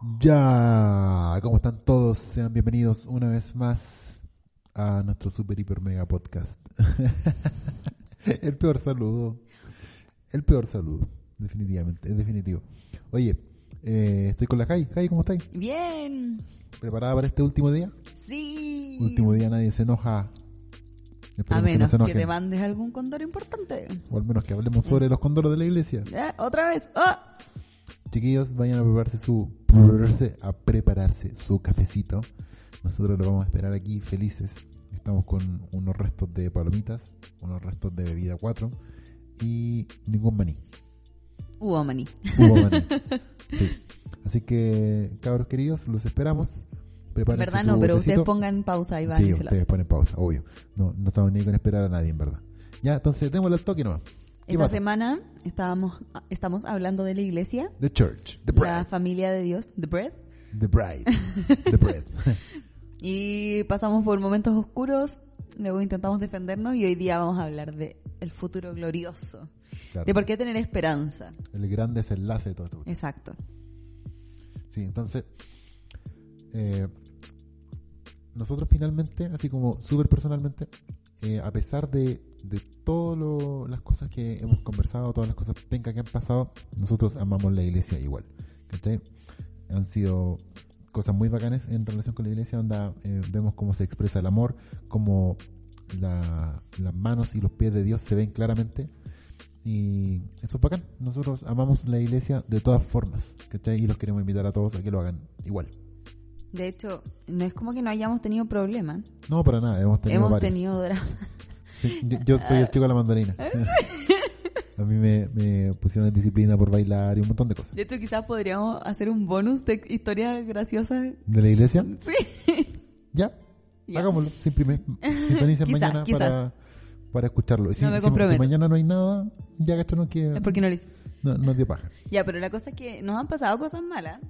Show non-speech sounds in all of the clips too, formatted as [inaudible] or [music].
Ya, ¿cómo están todos? Sean bienvenidos una vez más a nuestro super hiper mega podcast. [laughs] el peor saludo. El peor saludo, definitivamente, es definitivo. Oye, eh, estoy con la Jai. Jai, ¿cómo estáis? Bien. ¿Preparada para este último día? Sí. Último día nadie se enoja. A menos no que, enojen. te mandes algún condor importante. O al menos que hablemos sobre los condoros de la iglesia. Ya, Otra vez. ¡Ah! Chiquillos, vayan a prepararse su prepararse a prepararse su cafecito. Nosotros lo vamos a esperar aquí felices. Estamos con unos restos de palomitas, unos restos de bebida 4 y ningún maní. Hubo maní. Hubo maní. [laughs] Sí. Así que, cabros queridos, los esperamos. En Prepárense verdad su no, pero ustedes pongan pausa y van Sí, y se ustedes ponen pausa, obvio. No, no estamos ni con esperar a nadie, en verdad. Ya, entonces, démosle al toque nomás. ¿Qué Esta pasa? semana estábamos, estamos hablando de la iglesia, The Church, The la familia de Dios, The Bread, The Bride, The Bread. [laughs] y pasamos por momentos oscuros, luego intentamos defendernos y hoy día vamos a hablar de el futuro glorioso, Claro. de por qué tener esperanza. El gran desenlace de todo esto. Exacto. Sí, entonces, eh, nosotros finalmente, así como súper personalmente, eh, a pesar de, de todas las cosas que hemos conversado, todas las cosas pencas que han pasado, nosotros amamos la iglesia igual. ¿cachai? Han sido cosas muy bacanas en relación con la iglesia, donde eh, vemos cómo se expresa el amor, cómo la- las manos y los pies de Dios se ven claramente. Y eso es bacán. Nosotros amamos la iglesia de todas formas. ¿cachai? Y los queremos invitar a todos a que lo hagan igual. De hecho, no es como que no hayamos tenido problemas, No, para nada. Hemos tenido hemos varios. tenido drama. Sí, yo, yo soy el chico de la mandarina. [laughs] a mí me, me pusieron en disciplina por bailar y un montón de cosas. De hecho, quizás podríamos hacer un bonus de historias graciosas. ¿De la iglesia? Sí. Ya. Ya. Hagámoslo. Simprime- Sintonicen Quizás, mañana quizás. para, para escucharlo. Si, No me comprometo. si mañana no hay nada, ya que Es porque no lo hice. no, no es de paja. Ya, pero la cosa es que nos han pasado cosas malas.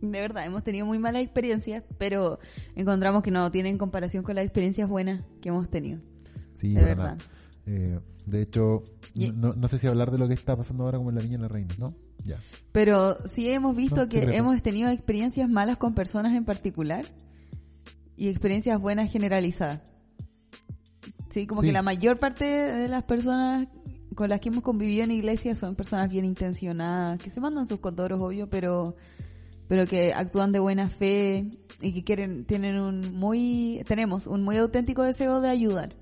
De verdad, hemos tenido muy malas experiencias, pero encontramos que no tienen comparación con las experiencias buenas que hemos tenido. Sí, De verdad. Eh, de hecho, Y- no, no sé si hablar de lo que está pasando ahora como en la Viña de la Reina, ¿no? Ya. Pero sí hemos visto No, que secreto. hemos tenido experiencias malas con personas en particular y experiencias buenas generalizadas. Sí, como Sí. que la mayor parte de las personas con las que hemos convivido en iglesia son personas bien intencionadas, que se mandan sus condoros, obvio, pero pero que actúan de buena fe y que quieren tienen un muy tenemos un muy auténtico deseo de ayudar.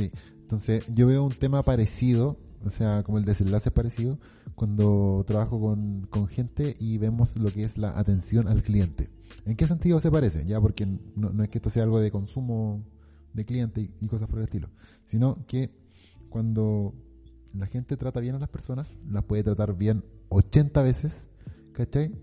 Sí, entonces yo veo un tema parecido, o sea, como el desenlace parecido, cuando trabajo con, con gente y vemos lo que es la atención al cliente. ¿En qué sentido se parece? Ya, porque no, es que esto sea algo de consumo de cliente y, y cosas por el estilo, sino que cuando la gente trata bien a las personas, las puede tratar bien 80 veces, ¿cachai?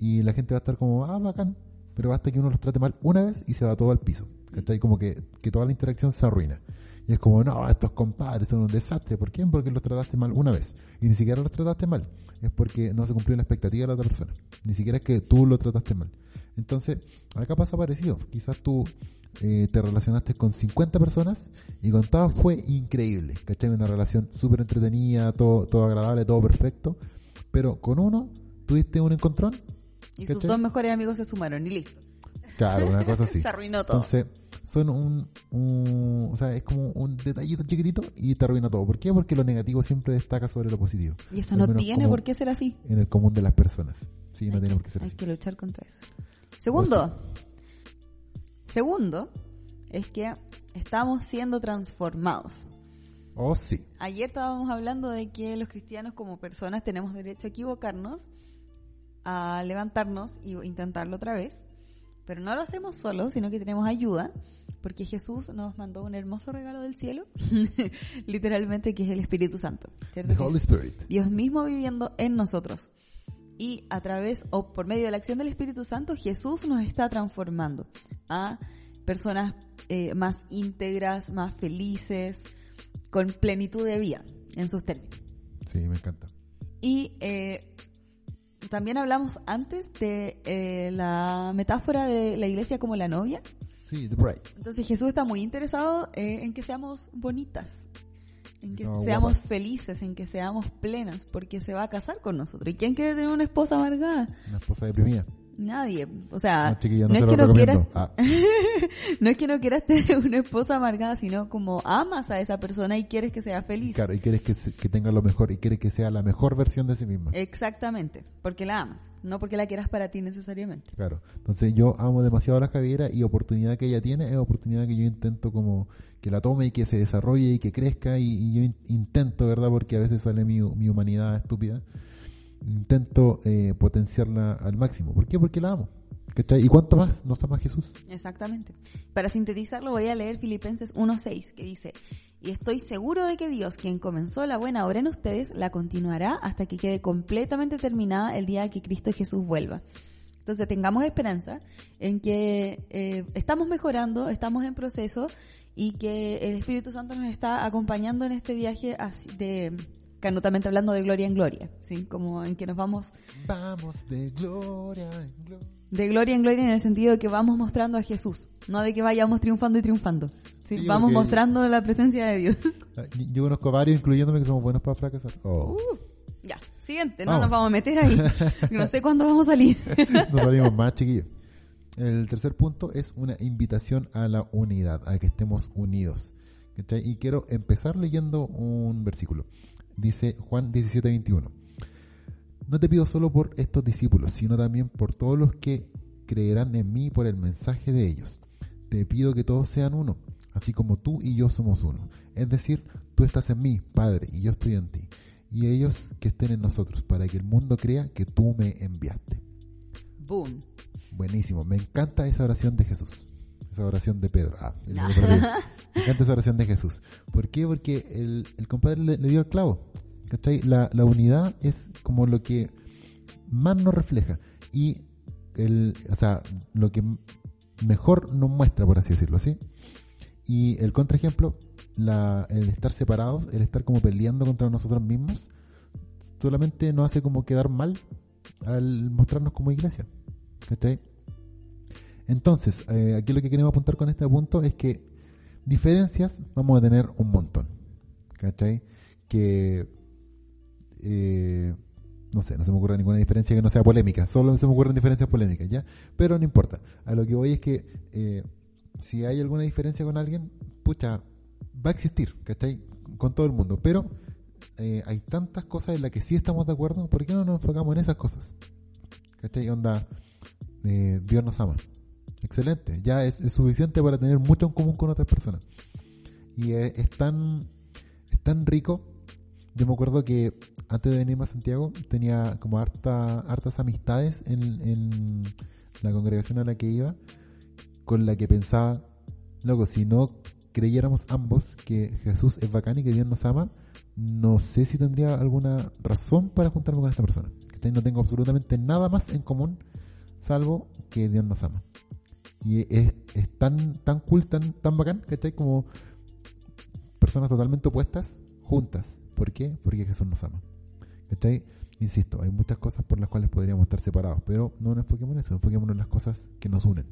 Y la gente va a estar como, ah, bacán, pero basta que uno los trate mal una vez y se va todo al piso, ¿cachai? Como que, que toda la interacción se arruina. Y es como, no, estos compadres son un desastre. ¿Por qué? Porque los trataste mal una vez. Y ni siquiera los trataste mal. Es porque no se cumplió la expectativa de la otra persona. Ni siquiera es que tú lo trataste mal. Entonces, acá pasa parecido. Quizás tú eh, te relacionaste con 50 personas y con todas fue increíble. ¿Cachai? Una relación súper entretenida, todo, todo agradable, todo perfecto. Pero con uno tuviste un encontrón. Y sus dos mejores amigos se sumaron y listo. Claro, una cosa [laughs] así. Se arruinó todo. Entonces, son un, un- O sea, es como un detallito chiquitito y te arruina todo. ¿Por qué? Porque lo negativo siempre destaca sobre lo positivo. y eso no tiene por qué ser así. En el común de las personas. Sí, no Hay tiene por qué ser Hay así. que luchar contra eso. Segundo. Segundo es que estamos siendo transformados. Oh, sí. Ayer estábamos hablando de que los cristianos como personas tenemos derecho a equivocarnos, a levantarnos y intentarlo otra vez, pero no lo hacemos solos, sino que tenemos ayuda, porque Jesús nos mandó un hermoso regalo del cielo, [laughs] literalmente que es el Espíritu Santo. ¿cierto? The Holy Spirit. Dios mismo viviendo en nosotros. Y a través o por medio de la acción del Espíritu Santo, Jesús nos está transformando a personas eh, más íntegras, más felices, con plenitud de vida en sus términos. Sí, me encanta. Y eh, también hablamos antes de eh, la metáfora de la iglesia como la novia. Sí, The Bride. Entonces Jesús está muy interesado eh, en que seamos bonitas, en que seamos guapas. felices, en que seamos plenas, porque se va a casar con nosotros. ¿Y quién quiere tener una esposa amargada? Una esposa deprimida. Nadie. O sea, No, es que no quieras. Ah, [laughs] no es que no quieras tener una esposa amargada, sino como amas a esa persona y quieres que sea feliz. claro, y quieres que, se- que tenga lo mejor y quieres que sea la mejor versión de sí misma. Exactamente, porque la amas, no porque la quieras para ti necesariamente. Claro. Entonces yo amo demasiado a la Javiera y oportunidad que ella tiene es oportunidad que yo intento como que la tome y que se desarrolle y que crezca y, y yo in- intento, ¿verdad? Porque a veces sale mi, mi humanidad estúpida. Intento eh, potenciarla al máximo. ¿Por qué? Porque la amo. ¿Cachai? ¿Y cuánto más nos ama Jesús? Exactamente. Para sintetizarlo voy a leer Filipenses 1.6 que dice, y estoy seguro de que Dios, quien comenzó la buena obra en ustedes, la continuará hasta que quede completamente terminada el día que Cristo Jesús vuelva. Entonces tengamos esperanza en que eh, estamos mejorando, estamos en proceso y que el Espíritu Santo nos está acompañando en este viaje de canutamente hablando de gloria en gloria, ¿sí? como en que nos vamos Vamos de gloria en gloria. de gloria en gloria en el sentido de que vamos mostrando a Jesús, no de que vayamos triunfando y triunfando. ¿sí? Sí, vamos mostrando la presencia de Dios. [laughs] Ah, Yo conozco a varios, incluyéndome, que somos buenos para fracasar. Oh. ya, siguiente, no Vamos. nos vamos a meter ahí. [laughs] No sé cuándo vamos a salir. [laughs] Nos salimos más, chiquillos. El tercer punto es una invitación a la unidad, a que estemos unidos. ¿Cachai? Y quiero empezar leyendo un versículo. Dice Juan 17, 21. No te pido solo por estos discípulos, sino también por todos los que creerán en mí por el mensaje de ellos. Te pido que todos sean uno, así como tú y yo somos uno. Es decir, tú estás en mí, Padre, y yo estoy en ti. Y ellos que estén en nosotros, para que el mundo crea que tú me enviaste. Boom. Buenísimo, me encanta esa oración de Jesús. Esa oración de Pedro. Ah, el No. [laughs] me encanta esa oración de Jesús. ¿Por qué? Porque el, el compadre le, le dio el clavo. ¿Cachai? La, la unidad es como lo que más nos refleja. Y el, o sea, lo que mejor nos muestra, por así decirlo, ¿sí? Y el contraejemplo, la, el estar separados, el estar como peleando contra nosotros mismos, solamente nos hace como quedar mal al mostrarnos como iglesia. ¿Cachai? Entonces, eh, aquí lo que queremos apuntar con este punto es que diferencias vamos a tener un montón. ¿Cachai? Que, eh, no sé, no se me ocurre ninguna diferencia que no sea polémica, solo se me ocurren diferencias polémicas, ¿ya? Pero no importa. A lo que voy es que eh, si hay alguna diferencia con alguien, pucha, va a existir, ¿cachai? Con todo el mundo. Pero eh, hay tantas cosas en las que sí estamos de acuerdo, ¿por qué no nos enfocamos en esas cosas? ¿Cachai? Onda, eh, Dios nos ama. Excelente, ya es, suficiente para tener mucho en común con otras personas. Y es, es tan, es tan rico. Yo me acuerdo que antes de venirme a Santiago tenía como harta, hartas amistades en, en la congregación a la que iba, con la que pensaba, loco, si no creyéramos ambos que Jesús es bacán y que Dios nos ama, no sé si tendría alguna razón para juntarme con esta persona. No tengo absolutamente nada más en común, salvo que Dios nos ama. Y es, es tan, tan cool, tan, tan bacán, ¿cachai? Como personas totalmente opuestas, juntas. ¿Por qué? Porque Jesús nos ama. ¿Cachai? Insisto, hay muchas cosas por las cuales podríamos estar separados, pero no nos enfoquemos en eso, enfoquémonos en las cosas que nos unen.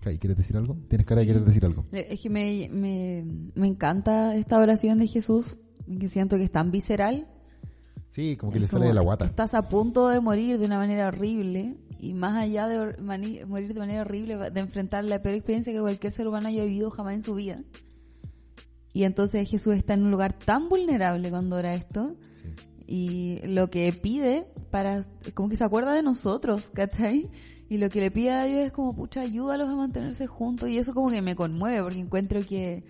Kai, ¿Quieres decir algo? Tienes cara de querer decir algo. Es que me, me, me encanta esta oración de Jesús, que siento que es tan visceral. Sí, como que Es le sale de la guata. Estás a punto de morir de una manera horrible y más allá de morir de manera horrible, de enfrentar la peor experiencia que cualquier ser humano haya vivido jamás en su vida. Y entonces Jesús está en un lugar tan vulnerable cuando ora esto Sí. y lo que pide para, como que se acuerda de nosotros, ¿cachai? Y lo que le pide a Dios es como, pucha, ayúdalos a mantenerse juntos y eso como que me conmueve porque encuentro que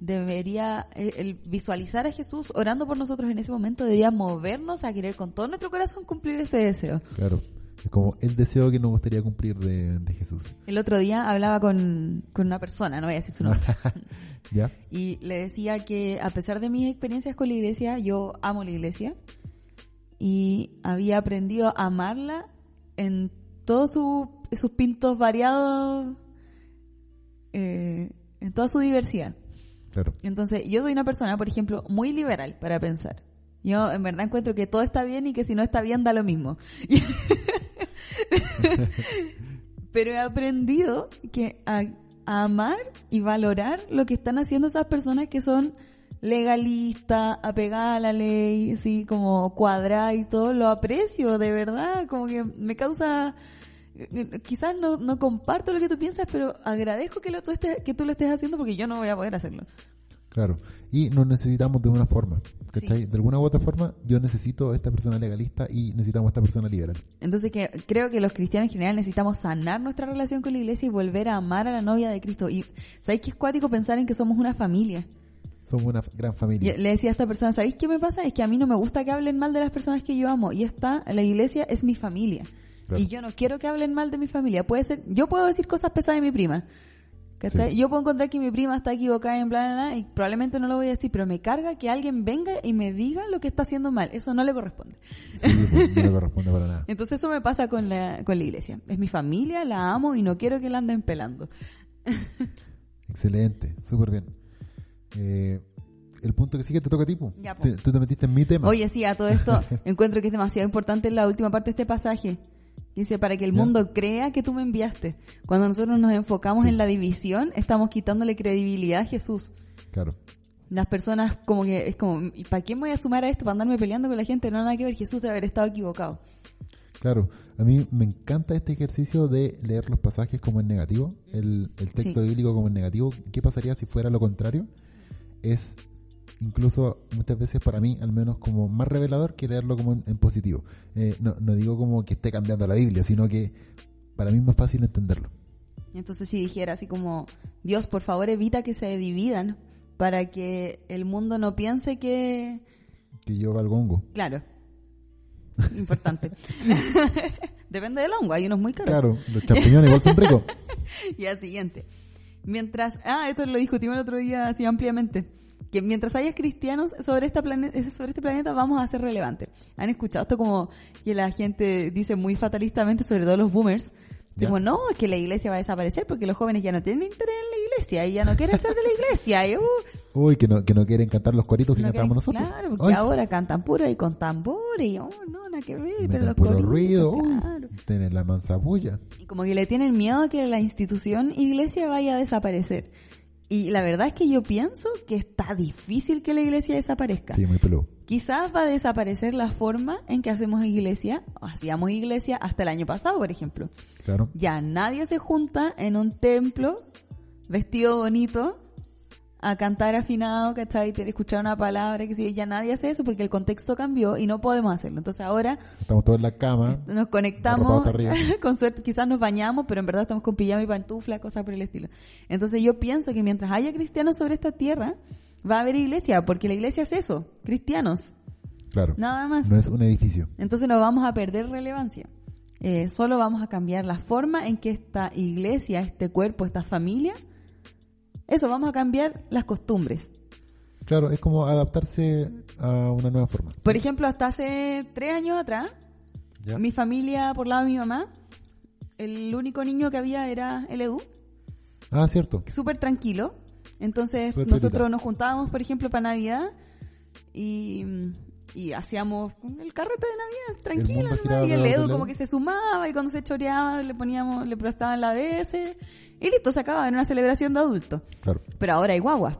debería, el, el visualizar a Jesús orando por nosotros en ese momento debería movernos a querer con todo nuestro corazón cumplir ese deseo. Claro. Es como el deseo que nos gustaría cumplir de, de Jesús. El otro día hablaba con, con una persona, no voy a decir su nombre, [laughs] ¿Ya? y le decía que a pesar de mis experiencias con la iglesia, yo amo la iglesia y había aprendido a amarla en todos su- sus pintos variados, eh, en toda su diversidad. Entonces, yo soy una persona, por ejemplo, muy liberal para pensar. Yo en verdad encuentro que todo está bien y que si no está bien da lo mismo. [laughs] Pero he aprendido que a, a amar y valorar lo que están haciendo esas personas que son legalista, apegada a la ley, así como cuadrada y todo, lo aprecio, de verdad, como que me causa... Quizás no, no comparto lo que tú piensas, pero agradezco que, lo, tú estés, que tú lo estés haciendo porque yo no voy a poder hacerlo. Claro. Y nos necesitamos de una forma. ¿cachai? De alguna u otra forma, yo necesito a esta persona legalista y necesitamos a esta persona liberal. Entonces que creo que los cristianos en general necesitamos sanar nuestra relación con la iglesia y volver a amar a la novia de Cristo. Y ¿sabéis que es cuático pensar en que somos una familia? Somos una gran familia. Yo le decía a esta persona, ¿sabéis qué me pasa? Es que a mí no me gusta que hablen mal de las personas que yo amo. Y esta, la iglesia es mi familia. Claro. Y yo no quiero que hablen mal de mi familia. Puede ser, yo puedo decir cosas pesadas de mi prima. Yo puedo encontrar que mi prima está equivocada en bla, bla, bla, y probablemente no lo voy a decir, pero me carga que alguien venga y me diga lo que está haciendo mal. Eso no le corresponde. Sí, no le corresponde para nada. [laughs] Entonces eso me pasa con la, con la iglesia. Es mi familia, la amo y no quiero que la anden pelando. [laughs] Excelente, súper bien. Eh, el punto que sí que te toca a ti. Ya. Te- tú te metiste en mi tema. Oye, sí, a todo esto [laughs] encuentro que es demasiado importante la última parte de este pasaje. Dice, para que el mundo crea que tú me enviaste. Cuando nosotros nos enfocamos Sí. en la división, estamos quitándole credibilidad a Jesús. Claro. Las personas como que es como, ¿y para qué me voy a sumar a esto? ¿Para andarme peleando con la gente? No, nada que ver, Jesús debe haber estado equivocado. Claro, a mí me encanta este ejercicio de leer los pasajes como en negativo, el, el texto Sí. bíblico como en negativo. ¿Qué pasaría si fuera lo contrario? Es incluso muchas veces para mí, al menos como más revelador que leerlo como en, en positivo. Eh, no, no digo como que esté cambiando la Biblia, sino que para mí es más fácil entenderlo. Entonces si dijera así como, Dios, por favor evita que se dividan para que el mundo no piense que... Que yo valgo hongo. Claro. Importante. [laughs] Depende del hongo, hay unos muy caros. Claro, los champiñones igual son ricos. [laughs] Y al siguiente. Mientras, ah, esto lo discutimos el otro día así ampliamente. Que mientras haya cristianos sobre, esta plane- sobre este planeta vamos a ser relevantes. ¿Han escuchado esto como que la gente dice muy fatalistamente, sobre todo los boomers? Como, no, es que la iglesia va a desaparecer porque los jóvenes ya no tienen interés en la iglesia y ya no quieren ser de la iglesia. [laughs] Y, uh, Uy, que no, que no quieren cantar los cuaritos que no quieren- nosotros. Claro, porque Ay, ahora cantan puro y con tambores y, oh, no, nada que ver. pero los puro coritos, ruido. claro. tienen la manzabulla. Y como que le tienen miedo a que la institución iglesia vaya a desaparecer. Y la verdad es que yo pienso que está difícil que la iglesia desaparezca. Sí, muy peludo. Quizás va a desaparecer la forma en que hacemos iglesia, o hacíamos iglesia hasta el año pasado, por ejemplo. Claro. Ya nadie se junta en un templo vestido bonito a cantar afinado, ¿cachai? Escuchar una palabra, que yo. Ya nadie hace eso porque el contexto cambió y no podemos hacerlo. Entonces ahora Estamos todos en la cama. nos conectamos, [laughs] con suerte, quizás nos bañamos, pero en verdad estamos con pijama y pantufla, cosas por el estilo. Entonces yo pienso que mientras haya cristianos sobre esta tierra, va a haber iglesia, porque la iglesia es eso, cristianos, Claro. nada más. No es un edificio. Entonces no vamos a perder relevancia. Eh, solo vamos a cambiar la forma en que esta iglesia, este cuerpo, esta familia, eso, vamos a cambiar las costumbres. Claro, es como adaptarse a una nueva forma. Por ejemplo, hasta hace tres años atrás, ¿Ya? Mi familia, por lado de mi mamá, el único niño que había era el Edu, Ah, cierto. súper tranquilo. Entonces nosotros nos juntábamos, por ejemplo, para Navidad y, y hacíamos el carrete de Navidad tranquilo. nomás, giraba y el Edu como que se sumaba y cuando se choreaba le poníamos, le prestaban la DS y listo, se acababa, era una celebración de adultos. Claro. Pero ahora hay guaguas.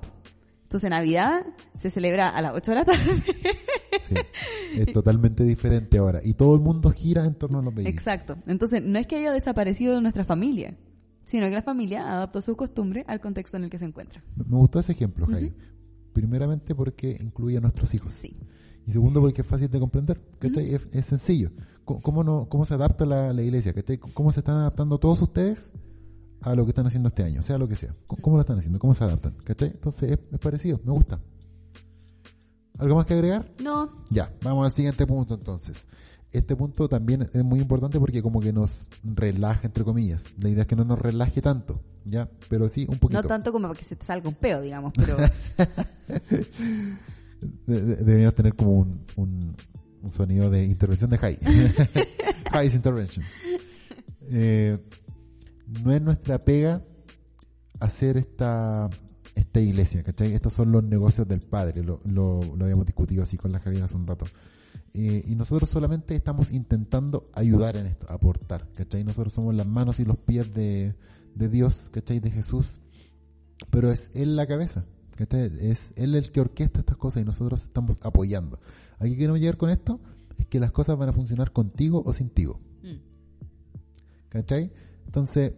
Entonces Navidad se celebra a las 8 de la tarde. Sí. es totalmente diferente ahora. Y todo el mundo gira en torno a los babies. Exacto. Entonces, no es que haya desaparecido de nuestra familia, sino que la familia adaptó sus costumbres al contexto en el que se encuentra. Me gustó ese ejemplo. Jai. Primeramente porque incluye a nuestros hijos. Sí. Y segundo porque es fácil de comprender. ¿cachai? es, es sencillo. ¿Cómo, no, ¿Cómo se adapta la, la iglesia? ¿Cómo se están adaptando todos ustedes a lo que están haciendo este año? Sea lo que sea. ¿Cómo, lo están haciendo? ¿Cómo se adaptan? ¿cachai? Entonces es, es parecido. Me gusta. ¿Algo más que agregar? No, Ya, vamos al siguiente punto entonces. Este punto también es muy importante porque como que nos relaja, entre comillas. La idea es que no nos relaje tanto, ¿ya? Pero sí un poquito. no tanto como para que se te salga un peo, digamos, pero [laughs] De- de- deberíamos tener como un, un, un sonido de intervención de high. High's [laughs] intervention. Eh, no es nuestra pega hacer esta, esta iglesia, ¿cachai? Estos son los negocios del Padre, lo, lo, lo habíamos discutido así con la Javier hace un rato. Eh, y nosotros solamente estamos intentando ayudar en esto, aportar, ¿cachai? Nosotros somos las manos y los pies de, de Dios, ¿cachai? De Jesús, pero es Él la cabeza, ¿cachai? Es él el que orquesta estas cosas y nosotros estamos apoyando. ¿A qué queremos llegar con esto? Es que las cosas van a funcionar contigo o sin tigo. Mm. ¿Cachai? Entonces,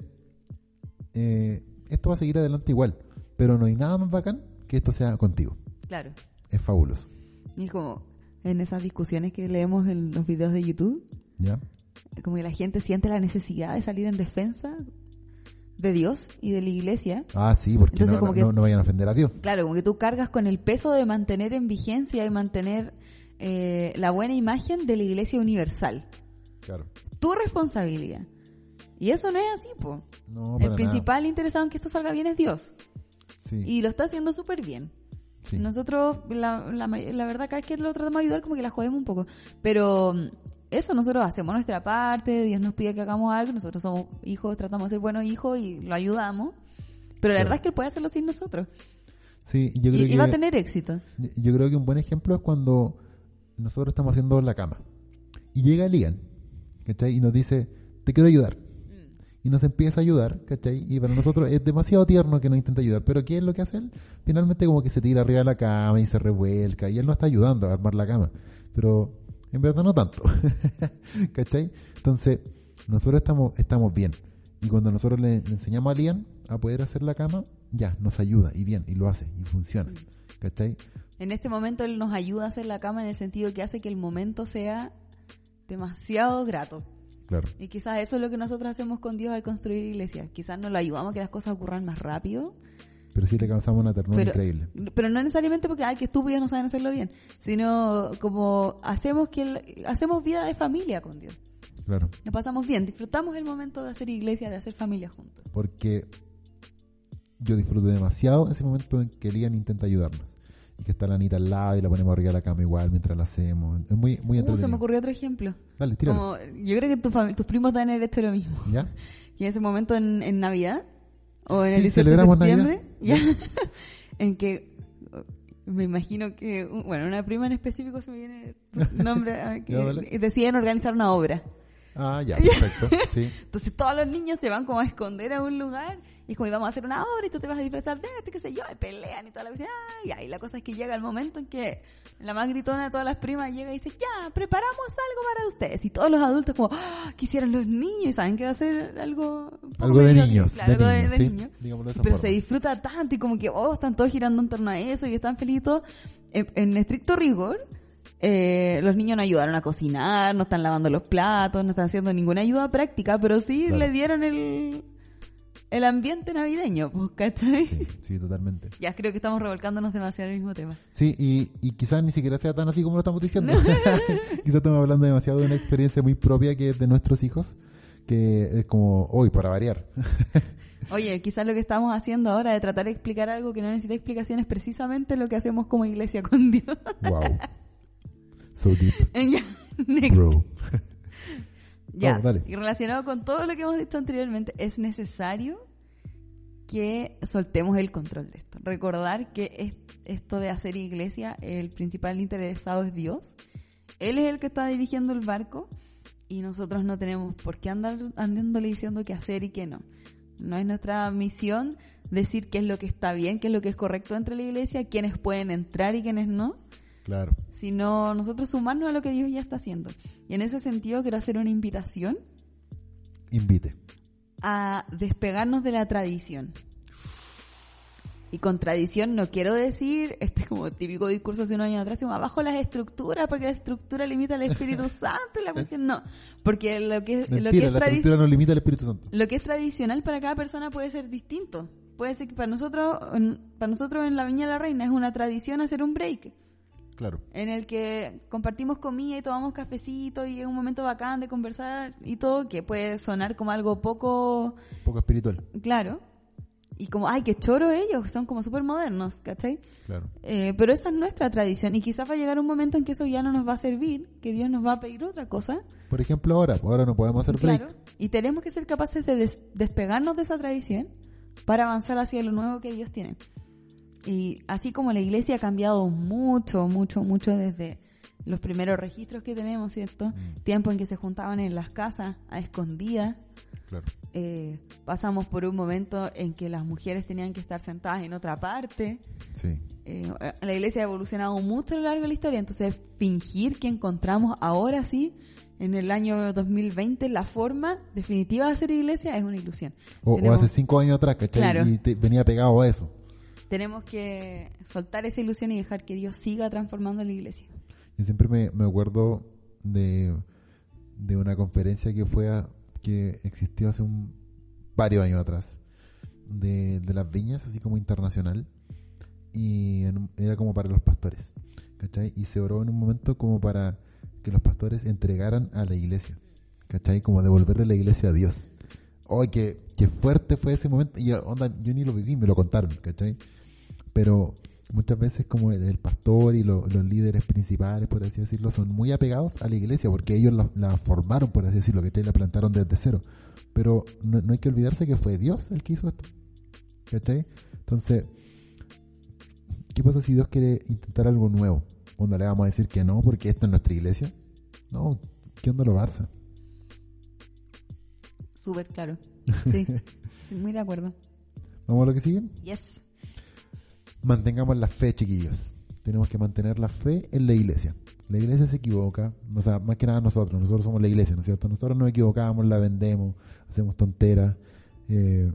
eh, esto va a seguir adelante igual, pero no hay nada más bacán que esto sea contigo. Claro. Es fabuloso. Y como en esas discusiones que leemos en los videos de YouTube, ¿Ya? como que la gente siente la necesidad de salir en defensa de Dios y de la iglesia. Ah, sí, porque Entonces, no, como no- que- no- no vayan a ofender a Dios. Claro, como que tú cargas con el peso de mantener en vigencia y mantener eh, la buena imagen de la iglesia universal. Claro. Tu responsabilidad. Y eso no es así, po. No, el principal interesado en que esto salga bien es Dios. Sí, Y lo está haciendo súper bien. sí. Nosotros, la, la, la verdad, cada vez que lo tratamos de ayudar, como que la jodemos un poco. Pero mm, eso nosotros hacemos nuestra parte, Dios nos pide que hagamos algo, nosotros somos hijos, tratamos de ser buenos hijos y lo ayudamos. Pero la verdad es que Él puede hacerlo sin nosotros. Sí, yo creo Y, que y va a tener éxito. yo creo que un buen ejemplo es cuando nosotros estamos haciendo la cama y llega Lian, ¿cachai? Y nos dice, te quiero ayudar. Y nos empieza a ayudar, ¿cachai? Y para nosotros es demasiado tierno que nos intenta ayudar. Pero ¿qué es lo que hace él? Finalmente como que se tira arriba de la cama y se revuelca. Y él no está ayudando a armar la cama. Pero en verdad no tanto. [laughs] ¿cachai? Entonces, nosotros estamos, estamos bien. Y cuando nosotros le enseñamos a Lian a poder hacer la cama, ya, nos ayuda. Y bien, y lo hace, y funciona. ¿Cachai? En este momento Él nos ayuda a hacer la cama en el sentido que hace que el momento sea demasiado grato. Claro. Y quizás eso es lo que nosotros hacemos con Dios al construir iglesia. Quizás nos lo ayudamos a que las cosas ocurran más rápido, Pero sí le causamos una ternura pero, increíble. pero no necesariamente porque, ay, que estúpidos no saben hacerlo bien, sino como hacemos que el- hacemos vida de familia con Dios. Claro. Nos pasamos bien, disfrutamos el momento de hacer iglesia, de hacer familia juntos. Porque yo disfruto demasiado ese momento en que Lian intenta ayudarnos. Y que está la Anita al lado y la ponemos arriba de la cama igual mientras la hacemos. Es muy, muy Uh, entretenido. se me ocurrió otro ejemplo. Dale. Como, yo creo que tu tus primos deben haber hecho lo mismo. ¿Ya? Y ese momento en, en Navidad, o en Sí, el 18 de celebramos septiembre, Navidad. ya, [laughs] en que uh, me imagino que, uh, bueno, una prima en específico se me viene tu nombre, ah, [laughs] que deciden organizar una obra. Ah, [laughs] ya, perfecto. Sí. Entonces todos los niños se van como a esconder a un lugar y es como, "Y vamos a hacer una obra y tú te vas a disfrazar de esto, qué sé yo, y pelean y toda la cosa. Ah, y ahí la cosa es que llega el momento en que la más gritona de todas las primas llega y dice, ya, preparamos algo para ustedes. Y todos los adultos como, ah, quisieron los niños y saben que va a ser algo... Algo de niños. claro, de algo de- niños, de sí. Pero forma. se disfruta tanto y como que, oh, están todos girando en torno a eso y están felices. En, en estricto rigor, eh, los niños no ayudaron a cocinar, no están lavando los platos, no están haciendo ninguna ayuda práctica, pero sí Claro. le dieron el, el ambiente navideño, pues, ¿cachai? Sí, sí, totalmente. [laughs] Ya creo que estamos revolcándonos demasiado en el mismo tema. Sí, y, y quizás ni siquiera sea tan así como lo estamos diciendo. [laughs] [laughs] quizás estamos hablando demasiado de una experiencia muy propia que es de nuestros hijos, que es como, hoy, para variar. Oye, quizás lo que estamos haciendo ahora de tratar de explicar algo que no necesita explicación es precisamente lo que hacemos como iglesia con Dios. wow. So deep, [laughs] Ya, next. bro. [laughs] Ya, Vamos, dale. y relacionado con todo lo que hemos dicho anteriormente, es necesario que soltemos el control de esto. Recordar que es- esto de hacer iglesia, el principal interesado es Dios. Él es el que está dirigiendo el barco y nosotros no tenemos por qué andar andándole diciendo qué hacer y qué no. No es nuestra misión decir qué es lo que está bien, qué es lo que es correcto entre la iglesia, quiénes pueden entrar y quiénes no Claro. sino nosotros sumarnos a lo que Dios ya está haciendo. Y en ese sentido quiero hacer una invitación Invite. a despegarnos de la tradición. Y con tradición no quiero decir, este es como típico discurso hace unos años atrás, como abajo las estructuras, porque la estructura limita al Espíritu [laughs] Santo y la cuestión no. Porque lo que, es- lo que es la estructura no limita al Espíritu Santo. lo que es tradicional para cada persona puede ser distinto. Puede ser que para nosotros, para nosotros en la Viña de la Reina es una tradición hacer un break Claro. en el que compartimos comida y tomamos cafecito y es un momento bacán de conversar y todo, que puede sonar como algo poco Poco espiritual. claro. Y como, ay, qué choro ellos, son como súper modernos, ¿cachai? Claro. Eh, pero esa es nuestra tradición y quizás va a llegar un momento en que eso ya no nos va a servir, que Dios nos va a pedir otra cosa. Por ejemplo, ahora, ahora no podemos hacer break. Claro. Y tenemos que ser capaces de des- despegarnos de esa tradición para avanzar hacia lo nuevo que Dios tiene. Y así como la iglesia ha cambiado mucho, mucho, mucho desde los primeros registros que tenemos, ¿cierto? Mm. Tiempo en que se juntaban en las casas a escondidas. Claro. Eh, pasamos por un momento en que las mujeres tenían que estar sentadas en otra parte. Sí. Eh, la iglesia ha evolucionado mucho a lo largo de la historia, entonces fingir que encontramos ahora sí, en el año 2020, la forma definitiva de hacer iglesia es una ilusión. O, hace cinco años atrás, ¿cachai? Claro. Y te- venía pegado a eso. Tenemos que soltar esa ilusión y dejar que Dios siga transformando la iglesia. Yo siempre me, me acuerdo de, de una conferencia que fue a- que existió hace un varios años atrás de, de las viñas, así como internacional, y era como para los pastores, ¿cachai? Y se oró en un momento como para que los pastores entregaran a la iglesia, ¿cachai? Como devolverle la iglesia a Dios. ¡Ay, qué, qué fuerte fue ese momento! Y onda, yo ni lo viví, me lo contaron, ¿cachai? Pero muchas veces como el, el pastor y lo- los líderes principales, por así decirlo, son muy apegados a la iglesia porque ellos la, la formaron, por así decirlo, que la plantaron desde cero. Pero no, no hay que olvidarse que fue Dios el que hizo esto. ¿Cachai? Entonces, ¿qué pasa si Dios quiere intentar algo nuevo? ¿Onda le vamos a decir que no porque esta es nuestra iglesia? No, ¿qué onda lo Barça? Súper claro. [laughs] Sí, muy de acuerdo. ¿Vamos a lo que sigue? Yes. Mantengamos la fe, chiquillos. Tenemos que mantener la fe en la iglesia. La iglesia se equivoca, o sea, más que nada nosotros, nosotros somos la iglesia, ¿no es cierto? Nosotros nos equivocamos, la vendemos, hacemos tonteras, eh,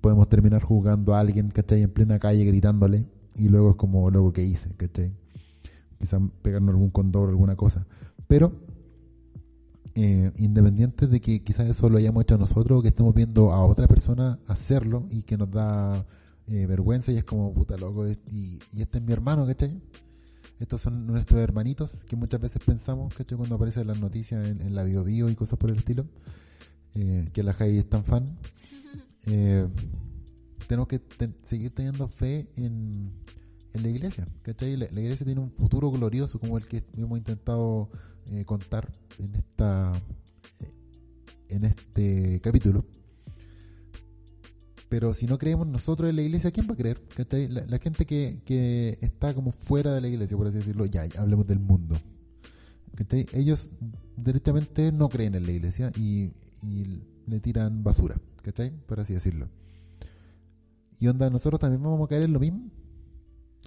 podemos terminar juzgando a alguien, ¿cachai? En plena calle gritándole, y luego es como, luego que hice, ¿cachai? Quizás pegarnos algún condor, alguna cosa. Pero, eh, independiente de que quizás eso lo hayamos hecho nosotros o que estemos viendo a otra persona hacerlo y que nos da eh, vergüenza y es como puta loco y, y este es mi hermano, ¿cachai? Estos son nuestros hermanitos que muchas veces pensamos, ¿cachai? Cuando aparecen las noticias en, en la bio, bio y cosas por el estilo, eh, que la Jai es tan fan. [laughs] Eh, tenemos que ten- seguir teniendo fe en, en la iglesia, ¿cachai? La, la iglesia tiene un futuro glorioso como el que hemos intentado eh, contar en esta en este capítulo. Pero si no creemos nosotros en la iglesia, ¿quién va a creer? La, la gente que, que está como fuera de la iglesia, por así decirlo, ya, hablemos del mundo. Ellos directamente no creen en la iglesia y, le tiran basura, ¿cachai? Por así decirlo. Y onda, nosotros también vamos a caer en lo mismo,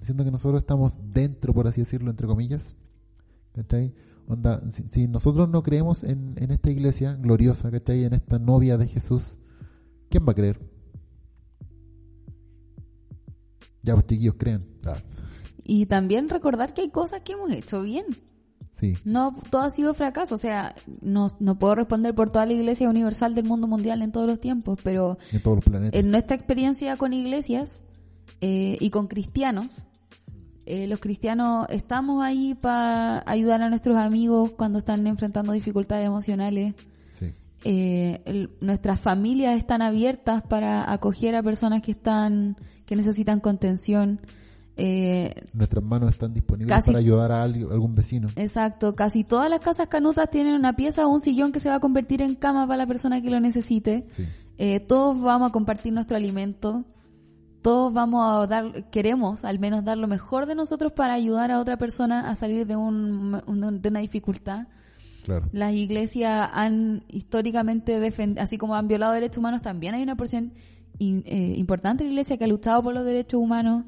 siendo que nosotros estamos dentro, por así decirlo, entre comillas. ¿Cachai? Onda, si, si nosotros no creemos en, en esta iglesia gloriosa, ¿cachai? En esta novia de Jesús, ¿quién va a creer? Ya, pues chiquillos, crean. Ah, Y también recordar que hay cosas que hemos hecho bien. sí, No todo ha sido fracaso. O sea, no, no puedo responder por toda la iglesia universal del mundo mundial en todos los tiempos, pero en todos los planetas. en nuestra experiencia con iglesias eh, y con cristianos, eh, los cristianos estamos ahí para ayudar a nuestros amigos cuando están enfrentando dificultades emocionales. Eh, el- nuestras familias están abiertas para acoger a personas que están que necesitan contención. Eh, nuestras manos están disponibles Casi- para ayudar a alguien- algún vecino. Exacto, casi todas las casas canutas tienen una pieza o un sillón que se va a convertir en cama para la persona que lo necesite. Sí, Eh, todos vamos a compartir nuestro alimento. Todos vamos a dar, queremos al menos dar lo mejor de nosotros para ayudar a otra persona a salir de, un- de una dificultad. Claro. Las iglesias han históricamente defendido, así como han violado derechos humanos, también hay una porción in- eh, importante de la iglesia que ha luchado por los derechos humanos,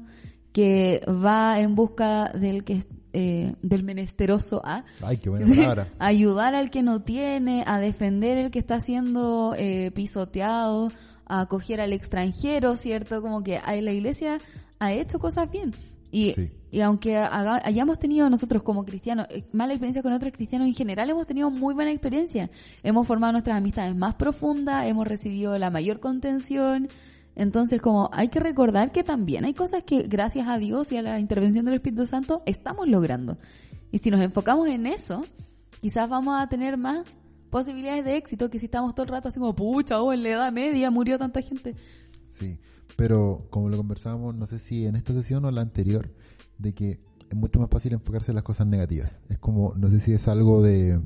que va en busca del que eh, del menesteroso a Ay, qué buena [laughs] ayudar al que no tiene, a defender el que está siendo eh, pisoteado, a acoger al extranjero, ¿cierto? Como que ay, la iglesia ha hecho cosas bien. Y, Sí. y aunque haga- hayamos tenido nosotros como cristianos eh, mala experiencia con otros cristianos, en general hemos tenido muy buena experiencia. Hemos formado nuestras amistades más profundas, hemos recibido la mayor contención. Entonces, como hay que recordar que también hay cosas que gracias a Dios y a la intervención del Espíritu Santo estamos logrando. Y si nos enfocamos en eso, quizás vamos a tener más posibilidades de éxito que si estamos todo el rato así como, pucha, oh, en la Edad Media murió tanta gente. Sí, pero como lo conversábamos, no sé si en esta sesión o la anterior, de que es mucho más fácil enfocarse en las cosas negativas. Es como, no sé si es algo de,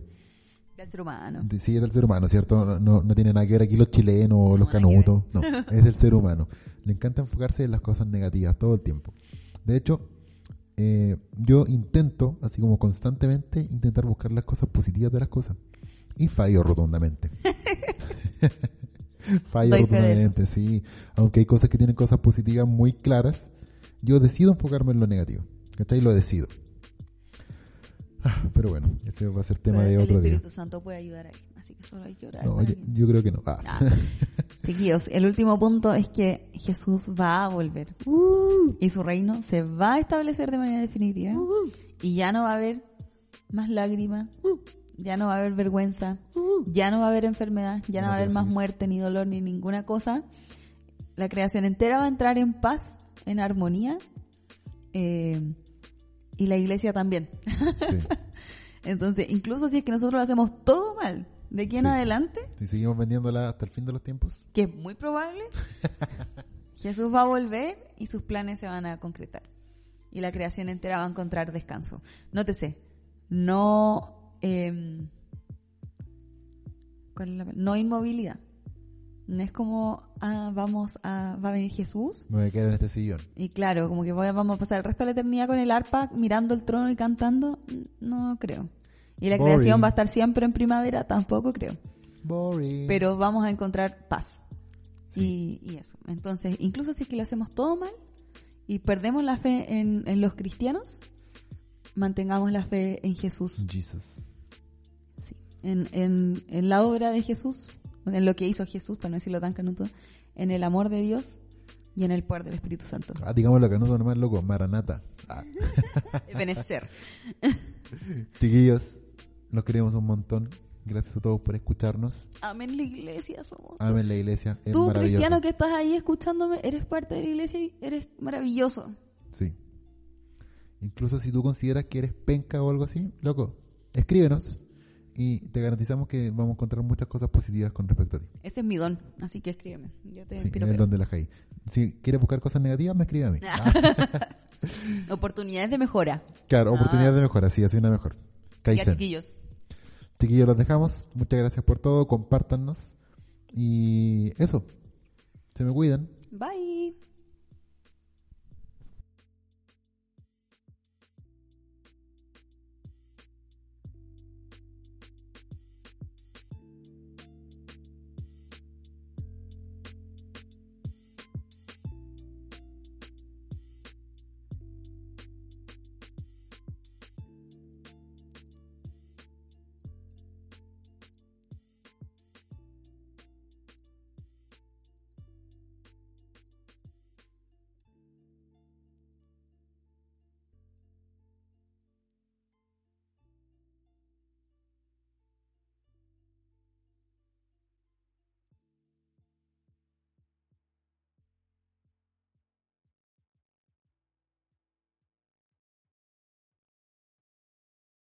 Del ser humano. de sí, es del ser humano, ¿cierto? No, no, no tiene nada que ver aquí los chilenos o los canutos, no, [laughs] es del ser humano. Le encanta enfocarse en las cosas negativas todo el tiempo. De hecho, eh, yo intento, así como constantemente, intentar buscar las cosas positivas de las cosas. Y fallo rotundamente. [laughs] [laughs] fallo rotundamente, sí. Aunque hay cosas que tienen cosas positivas muy claras, yo decido enfocarme en lo negativo. ¿Cachai? Lo decido. Ah, pero bueno, ese va a ser tema Pero de el otro día. Espíritu Santo puede ayudar ahí. Así que solo hay que orar. No, yo, yo creo que no. Ah. Ah. [laughs] Chiquillos, el último punto es que Jesús va a volver. Y su reino se va a establecer de manera definitiva. Y ya no va a haber más lágrimas. Ya no va a haber vergüenza. Ya no va a haber enfermedad. Ya no va a haber más muerte, ni dolor, ni ninguna cosa. La creación entera va a entrar en paz, en armonía. eh, y la iglesia también. Sí. [laughs] Entonces, incluso si es que nosotros lo hacemos todo mal, de aquí en Sí. adelante, Si seguimos vendiéndola hasta el fin de los tiempos. que es muy probable, [laughs] Jesús va a volver y sus planes se van a concretar. Y la creación entera va a encontrar descanso. Nótese, no, em, ¿cuál es la palabra? no inmovilidad. No es como, ah, vamos a, va a venir Jesús. Me voy a quedar en este sillón. Y claro, como que voy a- vamos a pasar el resto de la eternidad con el arpa mirando el trono y cantando. No creo. Y la Boring. creación va a estar siempre en primavera, tampoco creo Boring. pero vamos a encontrar paz. Sí. Y, y eso. Entonces, incluso si es que lo hacemos todo mal y perdemos la fe en, en los cristianos, mantengamos la fe en Jesús, Jesus. En, en, en la obra de Jesús, en lo que hizo Jesús, para no decirlo tan canuto, en el amor de Dios y en el poder del Espíritu Santo. Ah, digámoslo acá, no son más loco. Maranata. Ah. [laughs] Benecer. [laughs] Chiquillos, los queremos un montón. Gracias a todos por escucharnos. Amén, la iglesia somos. Amen la iglesia. Es Tú, maravilloso. cristiano que estás ahí escuchándome, eres parte de la iglesia y eres maravilloso. Sí. Incluso si tú consideras que eres penca o algo así, loco, escríbenos y te garantizamos que vamos a encontrar muchas cosas positivas con respecto a ti. Ese es mi don, así que escríbeme. Yo te Sí, en el don de la Jai. Si quieres buscar cosas negativas, me escribe a mí. [laughs] [laughs] Oportunidades de mejora. Claro, Ah. oportunidad de mejora, sí, así una mejor. Ya, chiquillos. Chiquillos, los dejamos. Muchas gracias por todo. Compártanos. Y eso. Se me cuidan. Bye.